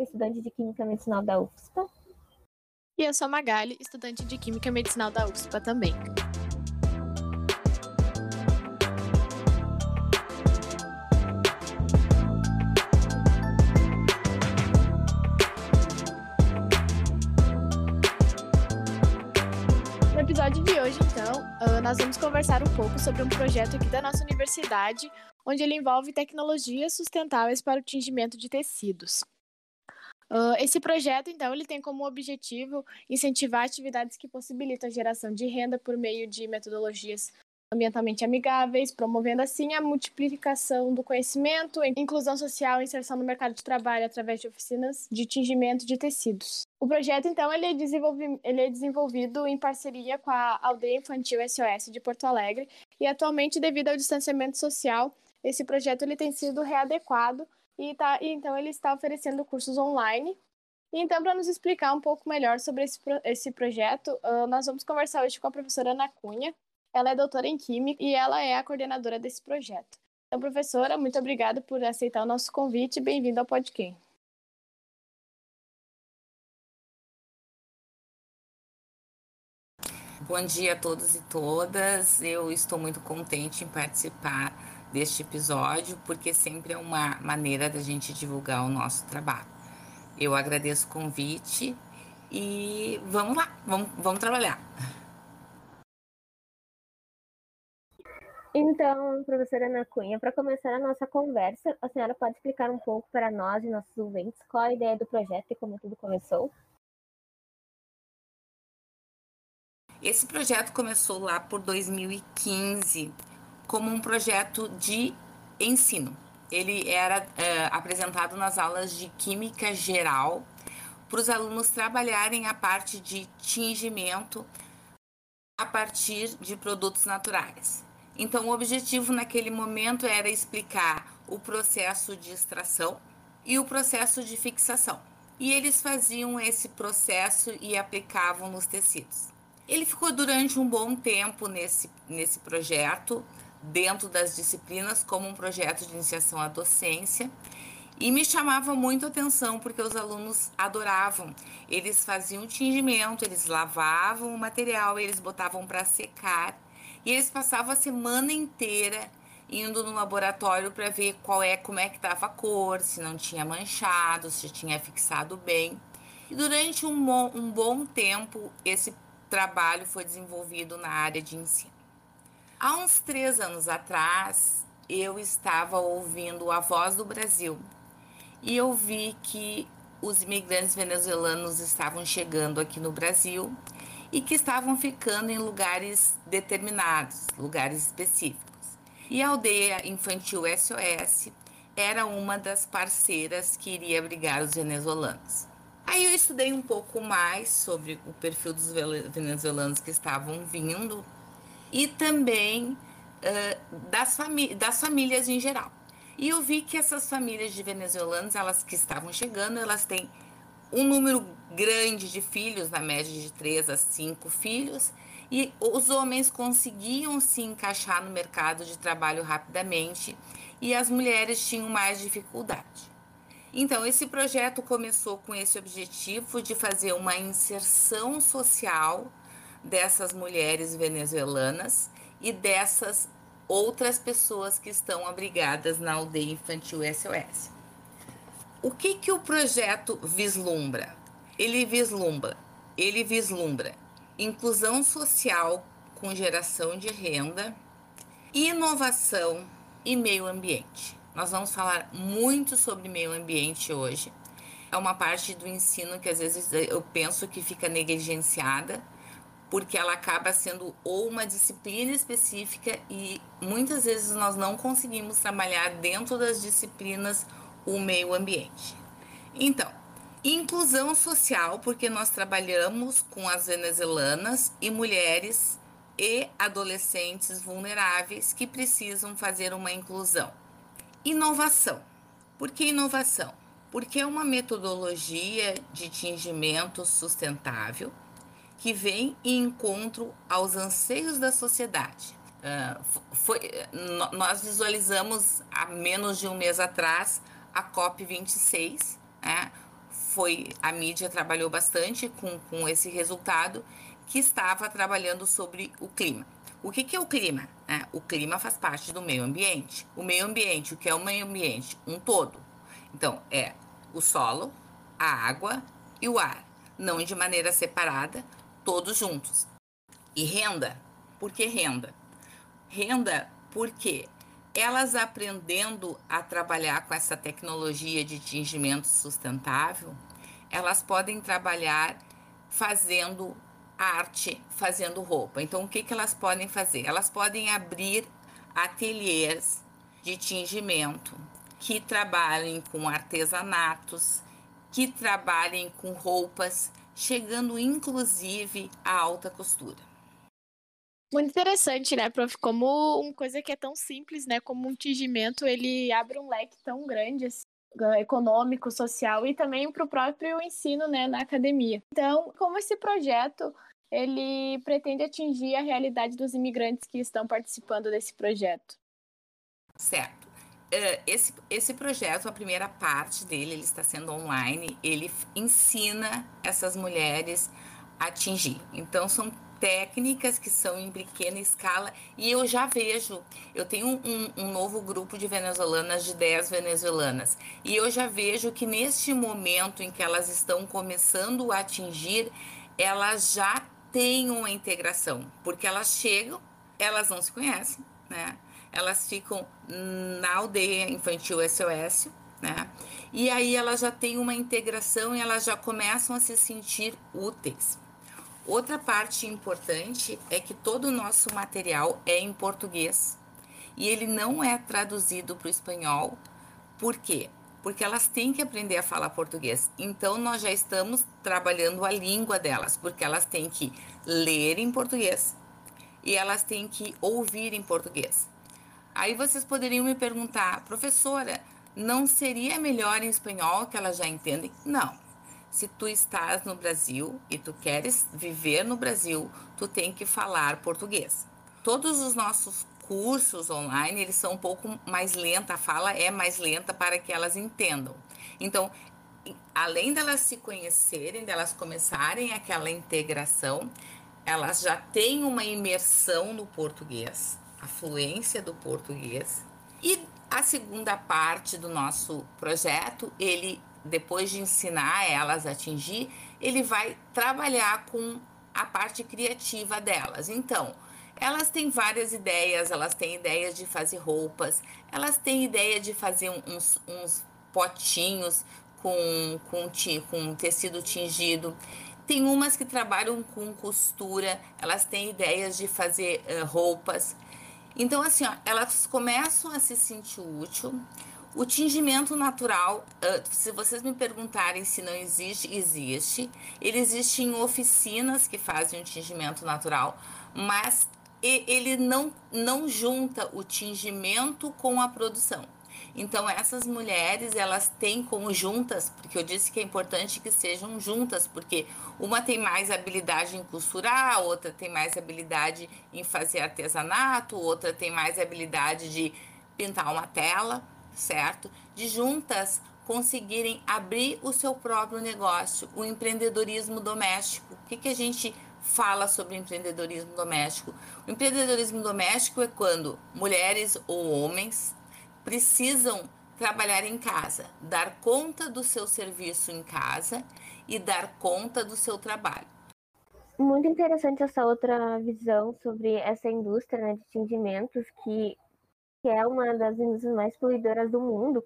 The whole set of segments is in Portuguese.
Estudante de Química Medicinal da UFSPA. E eu sou a Magali, estudante de Química Medicinal da UFSPA também. No episódio de hoje, então, uh, nós vamos conversar um pouco sobre um projeto aqui da nossa universidade, onde ele envolve tecnologias sustentáveis para o tingimento de tecidos. Esse projeto, então, ele tem como objetivo incentivar atividades que possibilitam a geração de renda por meio de metodologias ambientalmente amigáveis, promovendo assim a multiplicação do conhecimento, inclusão social e inserção no mercado de trabalho através de oficinas de tingimento de tecidos. O projeto, então, ele é, ele é desenvolvido em parceria com a Aldeia Infantil SOS de Porto Alegre e atualmente, devido ao distanciamento social, esse projeto ele tem sido readequado e, tá, e então ele está oferecendo cursos online e então, para nos explicar um pouco melhor sobre esse, esse projeto, uh, nós vamos conversar hoje com a professora Ana Cunha, ela é doutora em Química e ela é a coordenadora desse projeto. Então, professora, muito obrigada por aceitar o nosso convite bem-vinda ao podcast. Bom dia a todos e todas. Eu estou muito contente em participar deste episódio, porque sempre é uma maneira da gente divulgar o nosso trabalho. Eu agradeço o convite e vamos lá, vamos, vamos trabalhar. Então, professora Ana Cunha, para começar a nossa conversa, a senhora pode explicar um pouco para nós e nossos ouvintes qual a ideia do projeto e como tudo começou? Esse projeto começou lá por 2015 como um projeto de ensino. Ele era é, apresentado nas aulas de Química Geral para os alunos trabalharem a parte de tingimento a partir de produtos naturais. Então, o objetivo naquele momento era explicar o processo de extração e o processo de fixação. E eles faziam esse processo e aplicavam nos tecidos. Ele ficou durante um bom tempo nesse, nesse projeto, dentro das disciplinas, como um projeto de iniciação à docência. E me chamava muito a atenção porque os alunos adoravam. Eles faziam tingimento, eles lavavam o material, eles botavam para secar e eles passavam a semana inteira indo no laboratório para ver qual é, como é que estava a cor, se não tinha manchado, se tinha fixado bem. E durante um bom, um bom tempo, esse trabalho foi desenvolvido na área de ensino. Há uns três anos atrás, eu estava ouvindo a Voz do Brasil e eu vi que os imigrantes venezuelanos estavam chegando aqui no Brasil e que estavam ficando em lugares determinados, lugares específicos. E a aldeia infantil SOS era uma das parceiras que iria abrigar os venezuelanos. Aí eu estudei um pouco mais sobre o perfil dos venezuelanos que estavam vindo e também uh, das, famí das famílias em geral. E eu vi que essas famílias de venezuelanos, elas que estavam chegando, elas têm um número grande de filhos, na média de 3 a 5 filhos, e os homens conseguiam se encaixar no mercado de trabalho rapidamente e as mulheres tinham mais dificuldade. Então, esse projeto começou com esse objetivo de fazer uma inserção social dessas mulheres venezuelanas e dessas outras pessoas que estão abrigadas na aldeia infantil SOS. O que, que o projeto vislumbra? Ele vislumbra, ele vislumbra inclusão social com geração de renda, inovação e meio ambiente. Nós vamos falar muito sobre meio ambiente hoje. É uma parte do ensino que às vezes eu penso que fica negligenciada, porque ela acaba sendo ou uma disciplina específica e muitas vezes nós não conseguimos trabalhar dentro das disciplinas o meio ambiente. Então, inclusão social, porque nós trabalhamos com as venezuelanas e mulheres e adolescentes vulneráveis que precisam fazer uma inclusão. Inovação. Por que inovação? Porque é uma metodologia de tingimento sustentável que vem em encontro aos anseios da sociedade. Uh, foi, nós visualizamos há menos de um mês atrás a COP26, né? Foi, a mídia trabalhou bastante com, com esse resultado, que estava trabalhando sobre o clima. O que, que é o clima? É, o clima faz parte do meio ambiente. O meio ambiente, o que é o meio ambiente? Um todo. Então, é o solo, a água e o ar. Não de maneira separada, todos juntos. E renda. Por que renda? Renda porque elas aprendendo a trabalhar com essa tecnologia de tingimento sustentável, elas podem trabalhar fazendo arte fazendo roupa. Então, o que, que elas podem fazer? Elas podem abrir ateliês de tingimento que trabalhem com artesanatos, que trabalhem com roupas, chegando inclusive à alta costura. Muito interessante, né, prof? Como uma coisa que é tão simples, né, como um tingimento, ele abre um leque tão grande assim, econômico, social e também para o próprio ensino, né, na academia. Então, como esse projeto ele pretende atingir a realidade dos imigrantes que estão participando desse projeto. Certo. Uh, esse, esse projeto, a primeira parte dele, ele está sendo online, ele ensina essas mulheres a atingir. Então, são técnicas que são em pequena escala e eu já vejo, eu tenho um, um, novo grupo de venezuelanas, de 10 venezuelanas, e eu já vejo que neste momento em que elas estão começando a atingir, elas já tem uma integração, porque elas chegam, elas não se conhecem, né? Elas ficam na aldeia infantil SOS, né? E aí elas já têm uma integração e elas já começam a se sentir úteis. Outra parte importante é que todo o nosso material é em português e ele não é traduzido para o espanhol. Por quê? porque elas têm que aprender a falar português. Então, nós já estamos trabalhando a língua delas, porque elas têm que ler em português e elas têm que ouvir em português. Aí vocês poderiam me perguntar, professora, não seria melhor em espanhol que elas já entendem? Não. Se tu estás no Brasil e tu queres viver no Brasil, tu tem que falar português. Todos os nossos cursos online, eles são um pouco mais lenta, a fala é mais lenta para que elas entendam. Então, além delas se conhecerem, delas começarem aquela integração, elas já têm uma imersão no português, a fluência do português. E a segunda parte do nosso projeto, ele depois de ensinar elas a atingir, ele vai trabalhar com a parte criativa delas. Então, elas têm várias ideias, elas têm ideias de fazer roupas, elas têm ideia de fazer uns, uns potinhos com, com, com tecido tingido. Tem umas que trabalham com costura, elas têm ideias de fazer uh, roupas. Então, assim, ó, elas começam a se sentir útil. O tingimento natural, se vocês me perguntarem se não existe, existe. Ele existe em oficinas que fazem o tingimento natural, mas ele não, não junta o tingimento com a produção. Então essas mulheres elas têm como juntas, porque eu disse que é importante que sejam juntas, porque uma tem mais habilidade em costurar, outra tem mais habilidade em fazer artesanato, outra tem mais habilidade de pintar uma tela, certo? De juntas conseguirem abrir o seu próprio negócio, o empreendedorismo doméstico. O que, que a gente fala sobre empreendedorismo doméstico. O empreendedorismo doméstico é quando mulheres ou homens precisam trabalhar em casa, dar conta do seu serviço em casa e dar conta do seu trabalho. Muito interessante essa outra visão sobre essa indústria né, de tingimentos, que, que é uma das indústrias mais poluidoras do mundo.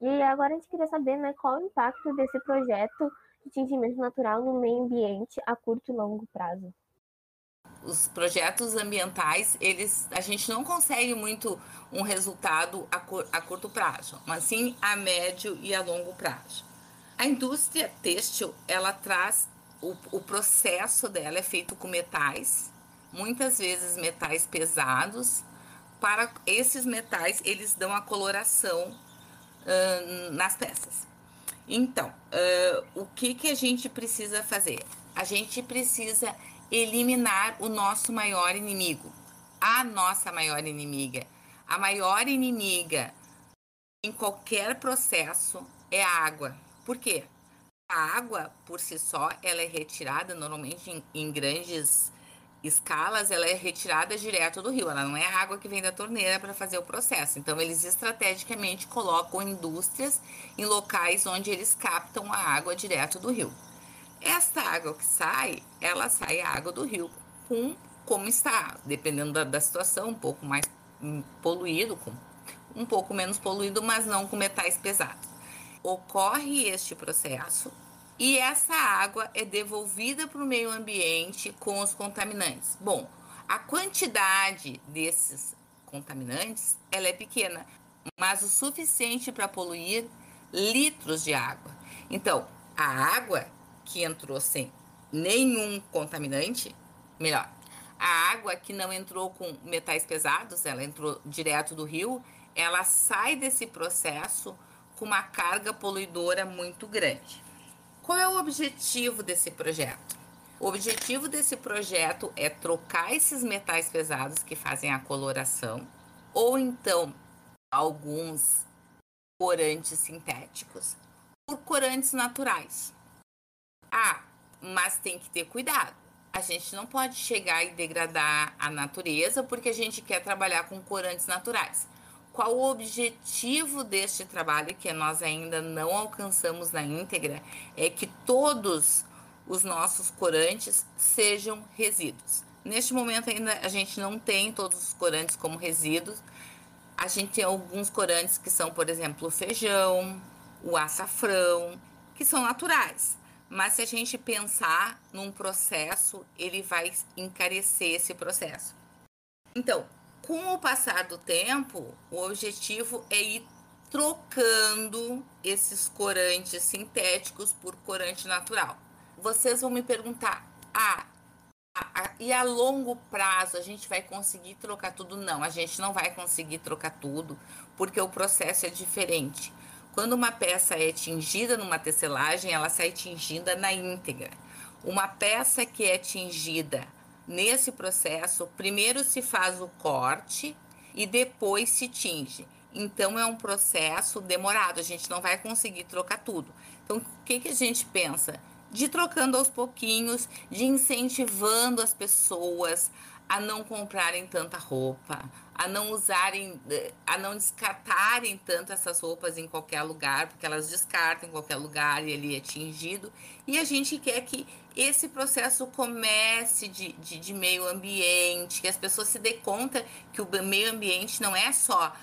E agora a gente queria saber né, qual o impacto desse projeto de tingimento natural no meio ambiente a curto e longo prazo? Os projetos ambientais, eles, a gente não consegue muito um resultado a, cur, a curto prazo, mas sim a médio e a longo prazo. A indústria têxtil, ela traz o, o processo dela é feito com metais, muitas vezes metais pesados. Para esses metais, eles dão a coloração uh, nas peças. Então, uh, o que, que a gente precisa fazer? A gente precisa eliminar o nosso maior inimigo, a nossa maior inimiga. A maior inimiga em qualquer processo é a água. Por quê? A água, por si só, ela é retirada normalmente em, em grandes escalas, ela é retirada direto do rio. Ela não é água que vem da torneira para fazer o processo. Então, eles estrategicamente colocam indústrias em locais onde eles captam a água direto do rio. Esta água que sai, ela sai a água do rio com como está, dependendo da, da situação, um pouco mais hum, poluído, com um pouco menos poluído, mas não com metais pesados. Ocorre este processo e essa água é devolvida para o meio ambiente com os contaminantes. Bom, a quantidade desses contaminantes ela é pequena, mas o suficiente para poluir litros de água. Então, a água que entrou sem nenhum contaminante, melhor, a água que não entrou com metais pesados, ela entrou direto do rio, ela sai desse processo com uma carga poluidora muito grande. Qual é o objetivo desse projeto? O objetivo desse projeto é trocar esses metais pesados que fazem a coloração, ou então alguns corantes sintéticos, por corantes naturais. Ah, mas tem que ter cuidado. A gente não pode chegar e degradar a natureza porque a gente quer trabalhar com corantes naturais qual o objetivo deste trabalho que nós ainda não alcançamos na íntegra é que todos os nossos corantes sejam resíduos. Neste momento ainda a gente não tem todos os corantes como resíduos. A gente tem alguns corantes que são, por exemplo, o feijão, o açafrão, que são naturais. Mas se a gente pensar num processo, ele vai encarecer esse processo. Então, com o passar do tempo, o objetivo é ir trocando esses corantes sintéticos por corante natural. Vocês vão me perguntar: ah, a, a, e a longo prazo a gente vai conseguir trocar tudo? Não, a gente não vai conseguir trocar tudo, porque o processo é diferente. Quando uma peça é tingida numa tecelagem, ela sai tingida na íntegra. Uma peça que é tingida Nesse processo, primeiro se faz o corte e depois se tinge. Então é um processo demorado, a gente não vai conseguir trocar tudo. Então, o que, que a gente pensa? De trocando aos pouquinhos, de incentivando as pessoas a não comprarem tanta roupa, a não usarem, eh, a não descartarem tanto essas roupas em qualquer lugar, porque elas descartam em qualquer lugar e ele é tingido. E a gente quer que esse processo comece de, de, de meio ambiente, que as pessoas se dêem conta que o meio ambiente não é só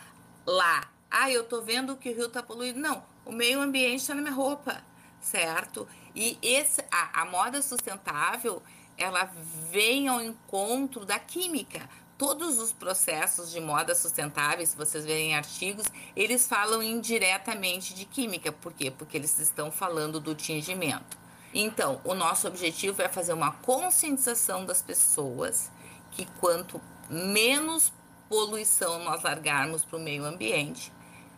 lá. Ah, eu tô vendo que o rio tá poluído. Não, o meio ambiente está na minha roupa, certo? E esse, a, a moda sustentável, ela vem ao encontro da química todos os processos de moda sustentável, se vocês verem artigos, eles falam indiretamente de química. Por quê? Porque eles estão falando do tingimento. Então, o nosso objetivo é fazer uma conscientização das pessoas que quanto menos poluição nós largarmos para o meio ambiente,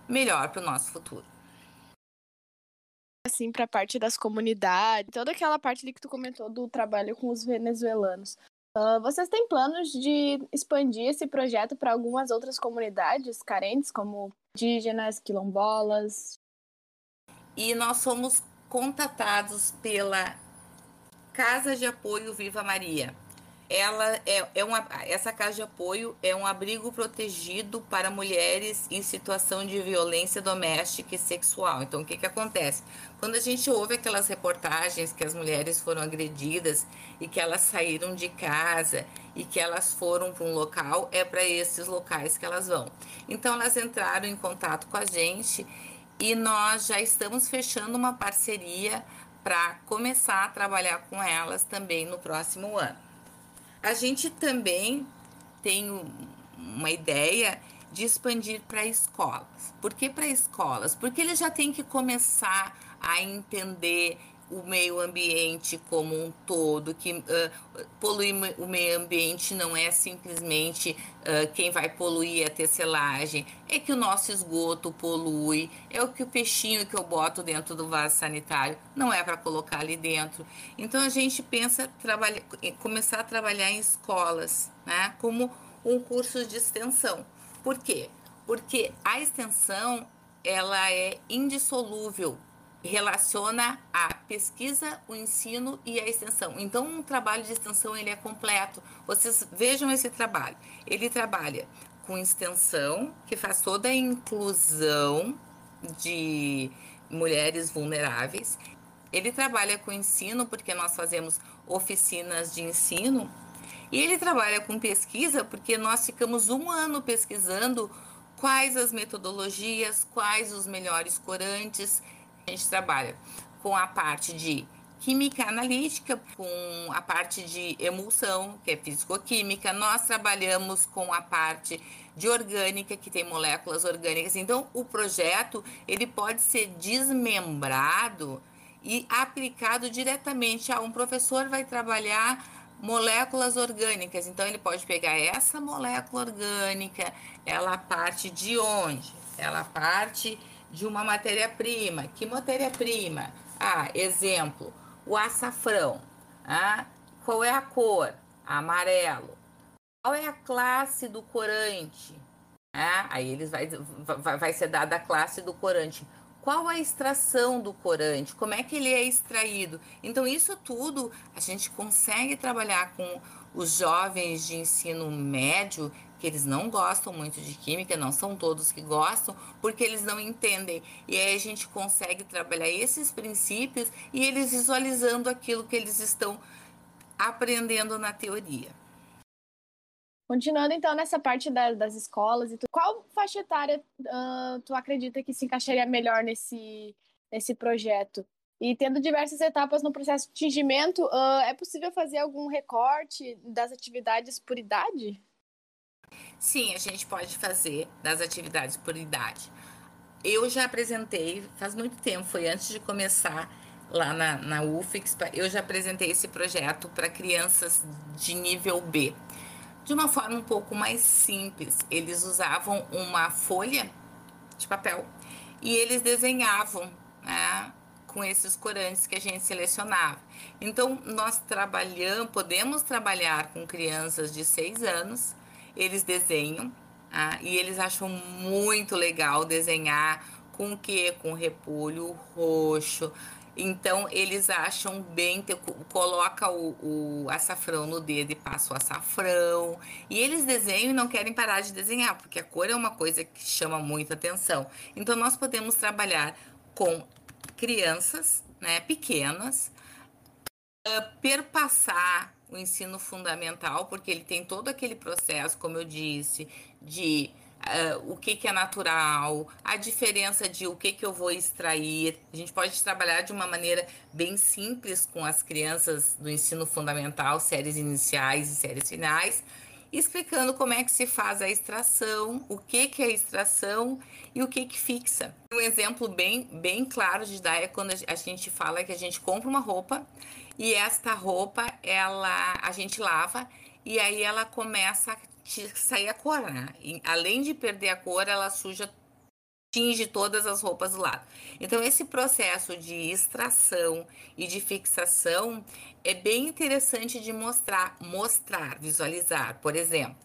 melhor para o nosso futuro. Assim, para a parte das comunidades, toda aquela parte ali que tu comentou do trabalho com os venezuelanos. Uh, vocês têm planos de expandir esse projeto para algumas outras comunidades carentes, como indígenas, quilombolas? E nós somos contatados pela Casa de Apoio Viva Maria. Ela é, é uma, essa casa de apoio é um abrigo protegido para mulheres em situação de violência doméstica e sexual. Então, o que, que acontece? Quando a gente ouve aquelas reportagens que as mulheres foram agredidas e que elas saíram de casa e que elas foram para um local, é para esses locais que elas vão. Então, elas entraram em contato com a gente e nós já estamos fechando uma parceria para começar a trabalhar com elas também no próximo ano. A gente também tem uma ideia de expandir para escolas. Por que para escolas? Porque eles já têm que começar a entender o meio ambiente como um todo, que uh, poluir o meio ambiente não é simplesmente uh, quem vai poluir a tecelagem, é que o nosso esgoto polui, é o que o peixinho que eu boto dentro do vaso sanitário não é para colocar ali dentro. Então a gente pensa trabalhar, começar a trabalhar em escolas, né, como um curso de extensão. Por quê? Porque a extensão ela é indissolúvel relaciona a pesquisa, o ensino e a extensão. Então, um trabalho de extensão ele é completo. Vocês vejam esse trabalho. Ele trabalha com extensão, que faz toda a inclusão de mulheres vulneráveis. Ele trabalha com ensino, porque nós fazemos oficinas de ensino. E ele trabalha com pesquisa, porque nós ficamos um ano pesquisando quais as metodologias, quais os melhores corantes, a gente trabalha com a parte de química analítica, com a parte de emulsão, que é físico-química. Nós trabalhamos com a parte de orgânica, que tem moléculas orgânicas. Então, o projeto ele pode ser desmembrado e aplicado diretamente a um professor vai trabalhar moléculas orgânicas. Então, ele pode pegar essa molécula orgânica, ela parte de onde? Ela parte de uma matéria-prima. Que matéria-prima? Ah, exemplo, o açafrão. Ah, qual é a cor? Amarelo. Qual é a classe do corante? Ah, aí eles vai, vai, vai ser dada a classe do corante. Qual a extração do corante? Como é que ele é extraído? Então, isso tudo a gente consegue trabalhar com os jovens de ensino médio que eles não gostam muito de química, não são todos que gostam, porque eles não entendem. E aí a gente consegue trabalhar esses princípios e eles visualizando aquilo que eles estão aprendendo na teoria. Continuando então nessa parte da, das escolas e qual faixa etária uh, tu acredita que se encaixaria melhor nesse, nesse projeto? E tendo diversas etapas no processo de tingimento, uh, é possível fazer algum recorte das atividades por idade? Sim, a gente pode fazer das atividades por idade. Eu já apresentei, faz muito tempo, foi antes de começar lá na, na UFIX, eu já apresentei esse projeto para crianças de nível B. De uma forma um pouco mais simples, eles usavam uma folha de papel e eles desenhavam né, com esses corantes que a gente selecionava. Então, nós trabalhamos, podemos trabalhar com crianças de 6 anos eles desenham ah, e eles acham muito legal desenhar com o que? Com repolho roxo. Então eles acham bem, coloca o, o açafrão no dedo e passa o açafrão. E eles desenham e não querem parar de desenhar, porque a cor é uma coisa que chama muita atenção. Então nós podemos trabalhar com crianças né, pequenas, uh, perpassar o ensino fundamental, porque ele tem todo aquele processo, como eu disse, de uh, o que, que, é natural, a diferença de o que, que eu vou extrair. A gente pode trabalhar de uma maneira bem simples com as crianças do ensino fundamental, séries iniciais e séries finais, explicando como é que se faz a extração, o que, que é extração e o que, que fixa. Um exemplo bem, bem claro de dar é quando a gente fala que a gente compra uma roupa e esta roupa, ela a gente lava e aí ela começa a sair a cor, né? E, além de perder a cor, ela suja, tinge todas as roupas do lado. Então, esse processo de extração e de fixação é bem interessante de mostrar, mostrar, visualizar. Por exemplo,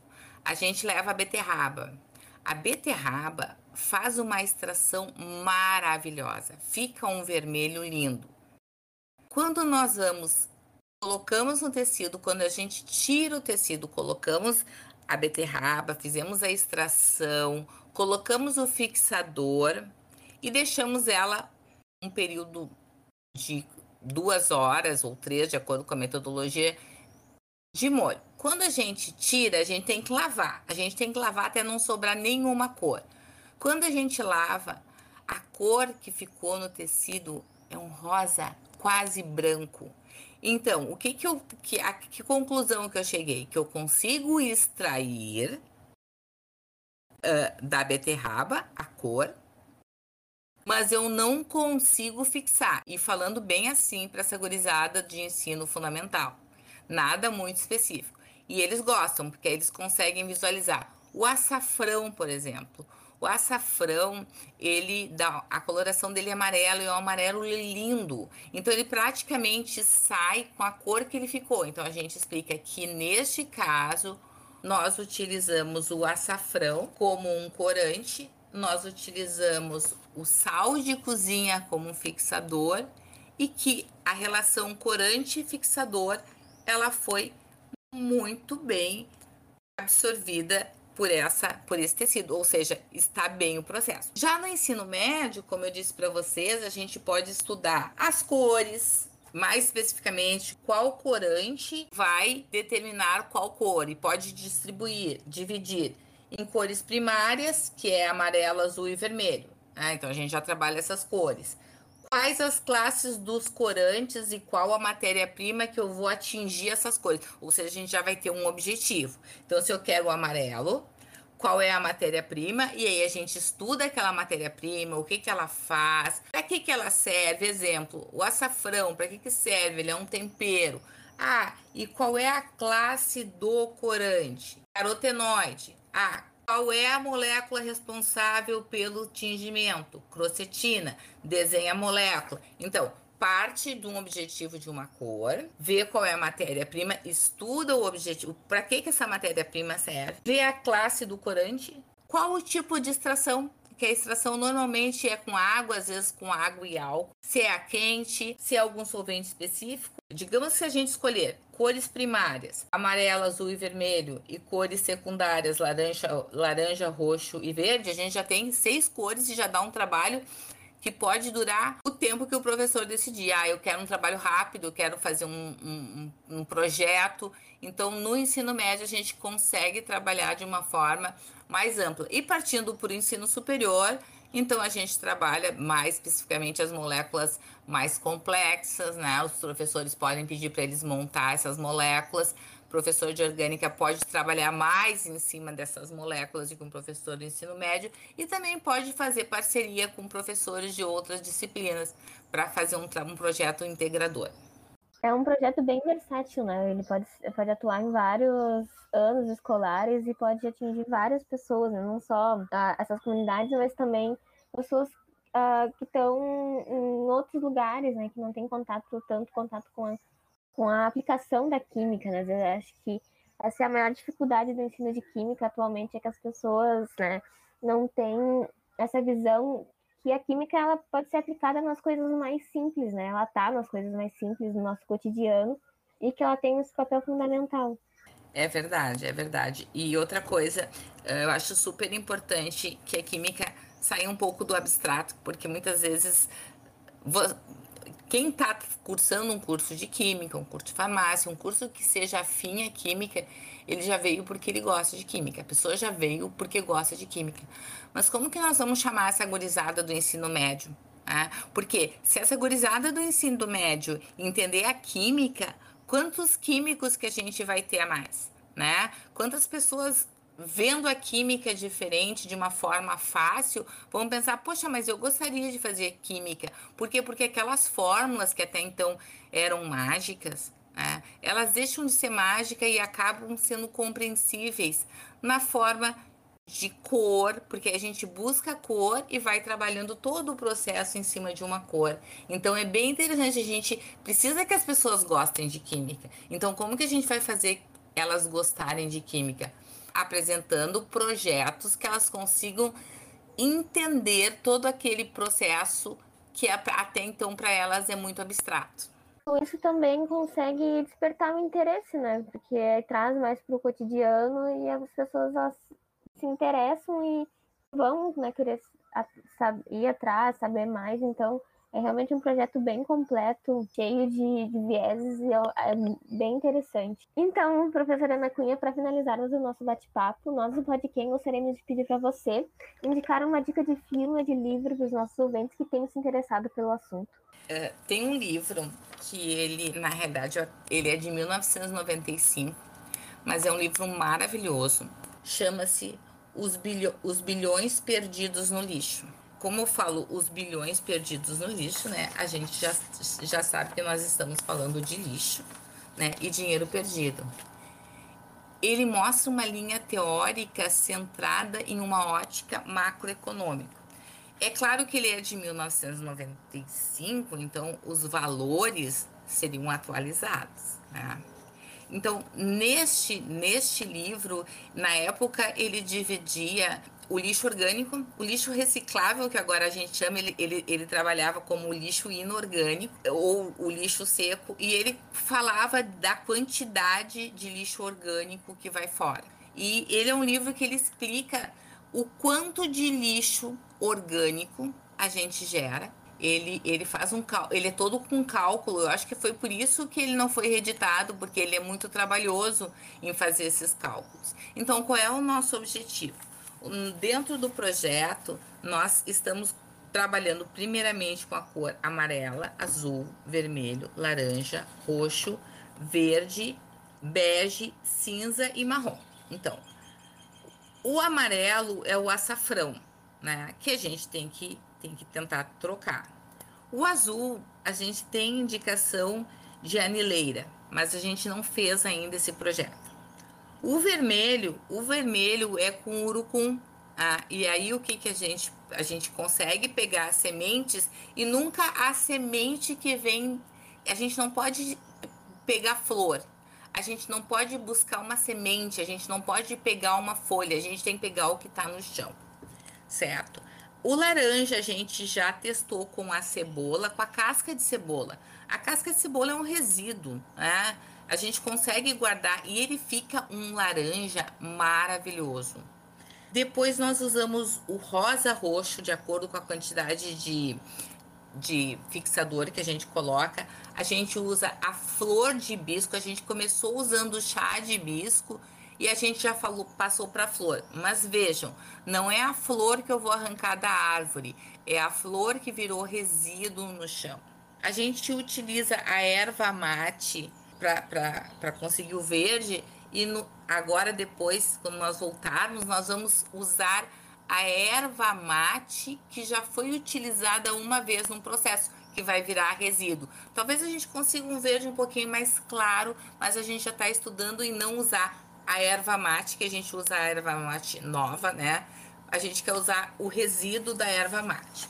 a gente leva a beterraba. A beterraba faz uma extração maravilhosa, fica um vermelho lindo. Quando nós vamos, colocamos no tecido, quando a gente tira o tecido, colocamos a beterraba, fizemos a extração, colocamos o fixador e deixamos ela um período de duas horas ou três, de acordo com a metodologia, de molho. Quando a gente tira, a gente tem que lavar. A gente tem que lavar até não sobrar nenhuma cor. Quando a gente lava, a cor que ficou no tecido é um rosa quase branco. Então, o que que eu que a que conclusão que eu cheguei? Que eu consigo extrair uh, da beterraba a cor, mas eu não consigo fixar. E falando bem assim para essa gurizada de ensino fundamental, nada muito específico. E eles gostam porque eles conseguem visualizar o açafrão, por exemplo. O açafrão, ele dá a coloração dele é amarelo e é um amarelo lindo. Então ele praticamente sai com a cor que ele ficou. Então a gente explica que neste caso nós utilizamos o açafrão como um corante nós utilizamos o sal de cozinha como um fixador e que a relação corante-fixador ela foi muito bem absorvida por essa por esse tecido, ou seja, está bem o processo. Já no ensino médio, como eu disse para vocês, a gente pode estudar as cores, mais especificamente qual corante vai determinar qual cor e pode distribuir, dividir em cores primárias, que é amarelo, azul e vermelho. Né? Então a gente já trabalha essas cores quais as classes dos corantes e qual a matéria-prima que eu vou atingir essas cores. Ou seja, a gente já vai ter um objetivo. Então, se eu quero o amarelo, qual é a matéria-prima? E aí a gente estuda aquela matéria-prima, o que, que ela faz, para que, que ela serve. Exemplo, o açafrão, para que, que serve? Ele é um tempero. Ah, e qual é a classe do corante? Carotenoide. Ah, qual é a molécula responsável pelo tingimento? Crocetina. Desenha a molécula. Então, parte de um objetivo de uma cor, vê qual é a matéria-prima, estuda o objetivo, para que, que essa matéria-prima serve, vê a classe do corante, qual o tipo de extração que a extração normalmente é com água, às vezes com água e álcool. Se é a quente, se é algum solvente específico. Digamos que a gente escolher cores primárias, amarelo, azul e vermelho, e cores secundárias, laranja, laranja, roxo e verde, a gente já tem seis cores e já dá um trabalho que pode durar o tempo que o professor decidir. Ah, eu quero um trabalho rápido, eu quero fazer um, um, um projeto. Então, no ensino médio, a gente consegue trabalhar de uma forma mais ampla. E partindo para o ensino superior, então a gente trabalha mais especificamente as moléculas mais complexas, né? Os professores podem pedir para eles montar essas moléculas. O professor de orgânica pode trabalhar mais em cima dessas moléculas do que um professor do ensino médio e também pode fazer parceria com professores de outras disciplinas para fazer um, um projeto integrador. É um projeto bem versátil, né? Ele pode, pode atuar em vários anos escolares e pode atingir várias pessoas, né? não só ah, essas comunidades, mas também pessoas ah, que estão em outros lugares, né? Que não têm contato, tanto contato com a, com a aplicação da química, né? Eu acho que essa é a maior dificuldade do ensino de química atualmente, é que as pessoas, né, não têm essa visão que a química ela pode ser aplicada nas coisas mais simples, né? Ela tá nas coisas mais simples do nosso cotidiano e que ela tem esse papel fundamental. É verdade, é verdade. E outra coisa, eh, eu acho super importante que a química saia um pouco do abstrato, porque muitas vezes quem está cursando um curso de química, um curso de farmácia, um curso que seja afim à química, ele já veio porque ele gosta de química. A pessoa já veio porque gosta de química. Mas como que nós vamos chamar essa gurizada do ensino médio? Né? Porque se essa gurizada do ensino médio entender a química, quantos químicos que a gente vai ter a mais? Né? Quantas pessoas vendo a química diferente de uma forma fácil, vão pensar, poxa, mas eu gostaria de fazer química. Por quê? Porque aquelas fórmulas que até então eram mágicas, né? Elas deixam de ser mágica e acabam sendo compreensíveis na forma de cor, porque a gente busca cor e vai trabalhando todo o processo em cima de uma cor. Então é bem interessante, a gente precisa que as pessoas gostem de química. Então como que a gente vai fazer elas gostarem de química? Apresentando projetos que elas consigam entender todo aquele processo que até então para elas é muito abstrato isso também consegue despertar o interesse, né? Porque traz mais para o cotidiano e as pessoas se interessam e vão né, querer ir atrás, saber mais. Então, é realmente um projeto bem completo, cheio de, de vieses e é bem interessante. Então, professora Ana Cunha, para finalizarmos o nosso bate-papo, nós do Podcast gostaríamos de pedir para você indicar uma dica de filme de livro para os nossos ouvintes que tenham se interessado pelo assunto. Uh, tem um livro que ele, na realidade, ele é de 1995, mas é um livro maravilhoso. Chama-se os, bilho os Bilhões Perdidos no Lixo. Como eu falo, os bilhões perdidos no lixo, né? A gente já, já sabe que nós estamos falando de lixo, né? E dinheiro perdido. Ele mostra uma linha teórica centrada em uma ótica macroeconômica é claro que ele é de 1995, então os valores seriam atualizados. Né? Então, neste, neste livro, na época, ele dividia o lixo orgânico, o lixo reciclável, que agora a gente chama, ele, ele, ele trabalhava como lixo inorgânico ou o lixo seco, e ele falava da quantidade de lixo orgânico que vai fora. E ele é um livro que ele explica o quanto de lixo orgânico a gente gera. Ele, ele faz um ele é todo com cálculo. Eu acho que foi por isso que ele não foi reeditado, porque ele é muito trabalhoso em fazer esses cálculos. Então, qual é o nosso objetivo? Dentro do projeto, nós estamos trabalhando primeiramente com a cor amarela, azul, vermelho, laranja, roxo, verde, bege, cinza e marrom. Então, o amarelo é o açafrão, né? Que a gente tem que, tem que tentar trocar. O azul, a gente tem indicação de anileira, mas a gente não fez ainda esse projeto. O vermelho, o vermelho é com urucum. Ah, e aí o que, que a gente a gente consegue pegar sementes e nunca a semente que vem, a gente não pode pegar flor. A gente não pode buscar uma semente, a gente não pode pegar uma folha, a gente tem que pegar o que está no chão, certo? O laranja a gente já testou com a cebola, com a casca de cebola. A casca de cebola é um resíduo, né? A gente consegue guardar e ele fica um laranja maravilhoso. Depois nós usamos o rosa roxo de acordo com a quantidade de, de fixador que a gente coloca. A gente usa a flor de hibisco, a gente começou usando o chá de hibisco e a gente já falou, passou para a flor. Mas vejam, não é a flor que eu vou arrancar da árvore, é a flor que virou resíduo no chão. A gente utiliza a erva mate para conseguir o verde. E no, agora, depois, quando nós voltarmos, nós vamos usar a erva mate que já foi utilizada uma vez num processo, que vai virar resíduo. Talvez a gente consiga um verde um pouquinho mais claro, mas a gente já está estudando em não usar a erva mate, que a gente usa a erva mate nova, né? A gente quer usar o resíduo da erva mate.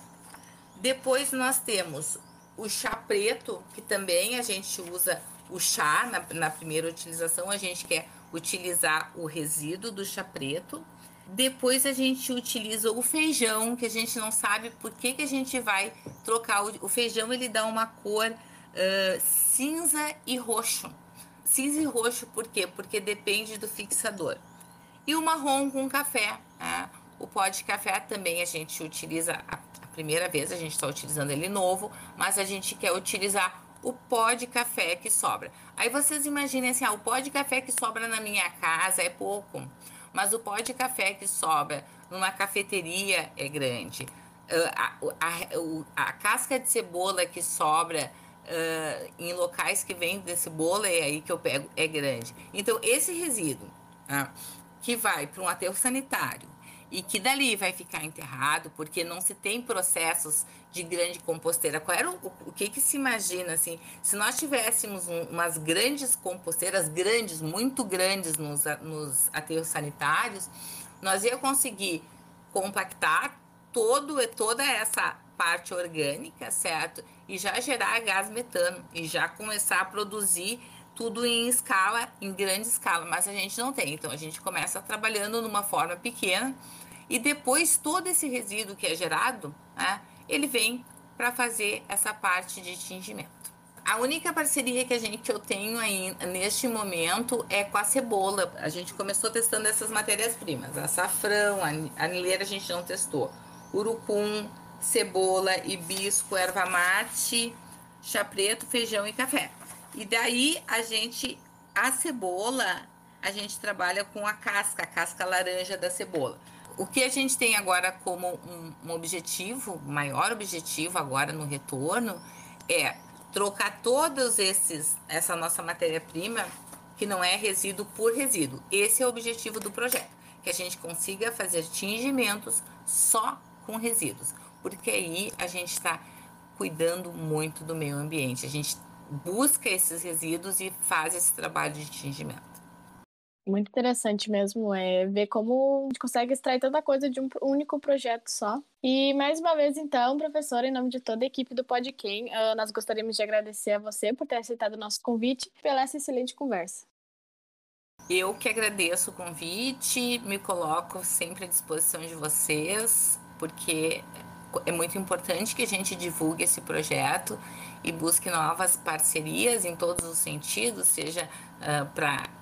Depois nós temos o chá preto, que também a gente usa o chá, na, na primeira utilização, a gente quer utilizar o resíduo do chá preto. Depois a gente utiliza o feijão, que a gente não sabe por que, que a gente vai trocar. O, o feijão ele dá uma cor uh, cinza e roxo. Cinza e roxo por quê? Porque depende do fixador. E o marrom com café. Né? O pó de café também a gente utiliza a, a primeira vez, a gente está utilizando ele novo, mas a gente quer utilizar o pó de café que sobra. Aí vocês imaginem assim, ah, o pó de café que sobra na minha casa é pouco, mas o pó de café que sobra numa cafeteria é grande. Uh, a, a, a, casca de cebola que sobra uh, em locais que vende cebola é aí que eu pego, é grande. Então, esse resíduo uh, que vai para um aterro sanitário, e que dali vai ficar enterrado, porque não se tem processos de grande composteira. Qual era o, o que, que se imagina assim? Se nós tivéssemos um, umas grandes composteiras, grandes, muito grandes nos, nos aterros sanitários, nós ia conseguir compactar todo, toda essa parte orgânica, certo? E já gerar gás metano e já começar a produzir tudo em escala, em grande escala, mas a gente não tem. Então a gente começa trabalhando numa forma pequena e depois todo esse resíduo que é gerado, né, ele vem para fazer essa parte de tingimento. A única parceria que a gente que eu tenho aí neste momento é com a cebola. A gente começou testando essas matérias-primas. Açafrão, anileira a gente não testou. Urucum, cebola, hibisco, erva mate, chá preto, feijão e café. E daí a gente, a cebola, a gente trabalha com a casca, a casca laranja da cebola. O que a gente tem agora como um, um objetivo, maior objetivo agora no retorno, é trocar todos esses, essa nossa matéria-prima, que não é resíduo por resíduo. Esse é o objetivo do projeto, que a gente consiga fazer tingimentos só com resíduos, porque aí a gente está cuidando muito do meio ambiente. A gente busca esses resíduos e faz esse trabalho de tingimento. Muito interessante mesmo é ver como a gente consegue extrair tanta coisa de um único projeto só. E mais uma vez, então, professora, em nome de toda a equipe do Podquem, uh, nós gostaríamos de agradecer a você por ter aceitado o nosso convite e pela essa excelente conversa. Eu que agradeço o convite, me coloco sempre à disposição de vocês, porque é muito importante que a gente divulgue esse projeto e busque novas parcerias em todos os sentidos, seja uh, para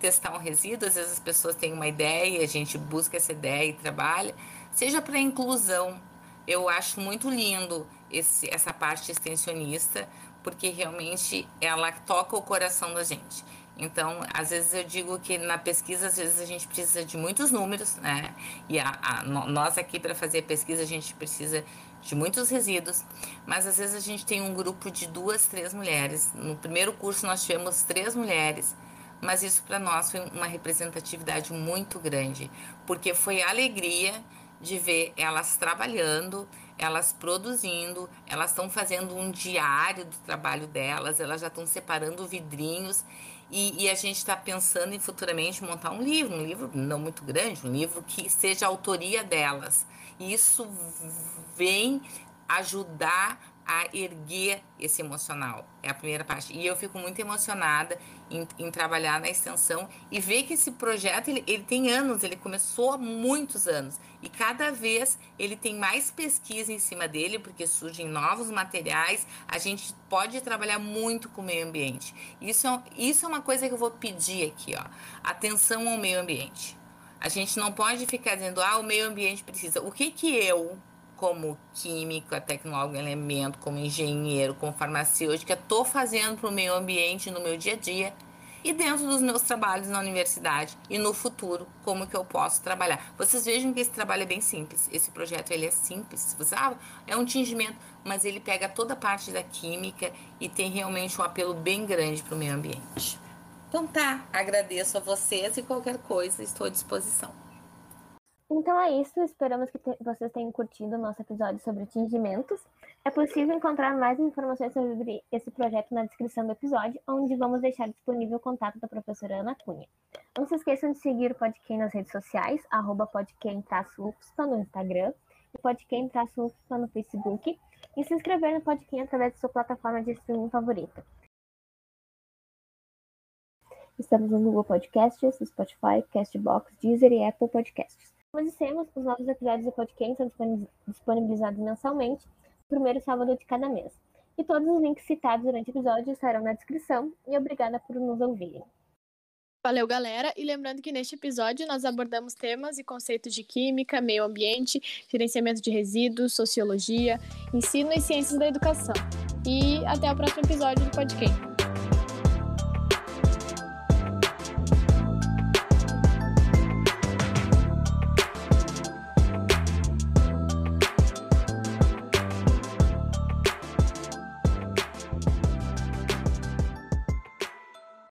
testar um resíduo, às vezes as pessoas têm uma ideia, a gente busca essa ideia e trabalha, seja para inclusão. Eu acho muito lindo esse, essa parte extensionista, porque realmente ela toca o coração da gente. Então, às vezes eu digo que na pesquisa, às vezes a gente precisa de muitos números, né? E a, a, nós aqui, para fazer pesquisa, a gente precisa de muitos resíduos, mas às vezes a gente tem um grupo de duas, três mulheres. No primeiro curso nós tivemos três mulheres, mas isso para nós foi uma representatividade muito grande, porque foi a alegria de ver elas trabalhando, elas produzindo, elas estão fazendo um diário do trabalho delas, elas já estão separando vidrinhos e, e a gente está pensando em futuramente montar um livro, um livro não muito grande, um livro que seja a autoria delas. E isso vem ajudar a erguer esse emocional. É a primeira parte. E eu fico muito emocionada em, em trabalhar na extensão e ver que esse projeto ele, ele, tem anos, ele começou há muitos anos. E cada vez ele tem mais pesquisa em cima dele, porque surgem novos materiais. A gente pode trabalhar muito com o meio ambiente. Isso é, isso é uma coisa que eu vou pedir aqui, ó. Atenção ao meio ambiente. A gente não pode ficar dizendo, ah, o meio ambiente precisa. O que que eu, como química, tecnólogo elemento, como engenheiro, como farmacêutica, estou fazendo para o meio ambiente no meu dia a dia e dentro dos meus trabalhos na universidade e no futuro, como que eu posso trabalhar. Vocês vejam que esse trabalho é bem simples. Esse projeto ele é simples. Você, ah, é um tingimento, mas ele pega toda a parte da química e tem realmente um apelo bem grande para o meio ambiente. Então tá, agradeço a vocês e qualquer coisa estou à disposição. Então é isso, esperamos que te vocês tenham curtido o nosso episódio sobre atingimentos. É possível encontrar mais informações sobre esse projeto na descrição do episódio, onde vamos deixar disponível o contato da professora Ana Cunha. Não se esqueçam de seguir o Podquem nas redes sociais, arroba podquem-ufspa no Instagram e podquem-ufspa no Facebook, e se inscrever no Podquem através de sua plataforma de streaming favorita. Estamos no Google Podcasts, Spotify, Castbox, Deezer e Apple Podcasts. Como dissemos, os novos episódios do podcast são disponibilizados mensalmente, primeiro sábado de cada mês. E todos os links citados durante o episódio estarão na descrição. E obrigada por nos ouvirem. Valeu, galera! E lembrando que neste episódio nós abordamos temas e conceitos de química, meio ambiente, gerenciamento de resíduos, sociologia, ensino e ciências da educação. E até o próximo episódio do podcast.